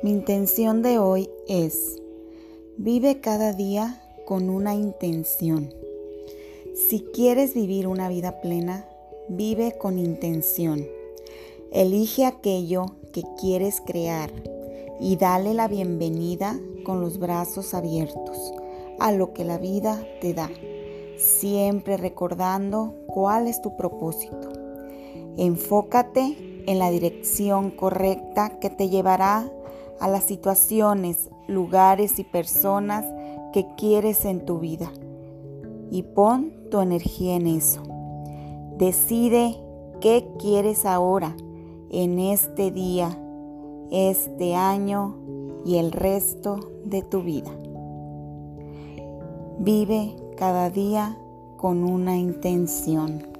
Mi intención de hoy es, vive cada día con una intención. Si quieres vivir una vida plena, vive con intención. Elige aquello que quieres crear y dale la bienvenida con los brazos abiertos a lo que la vida te da, siempre recordando cuál es tu propósito. Enfócate en la dirección correcta que te llevará a las situaciones, lugares y personas que quieres en tu vida. Y pon tu energía en eso. Decide qué quieres ahora, en este día, este año y el resto de tu vida. Vive cada día con una intención.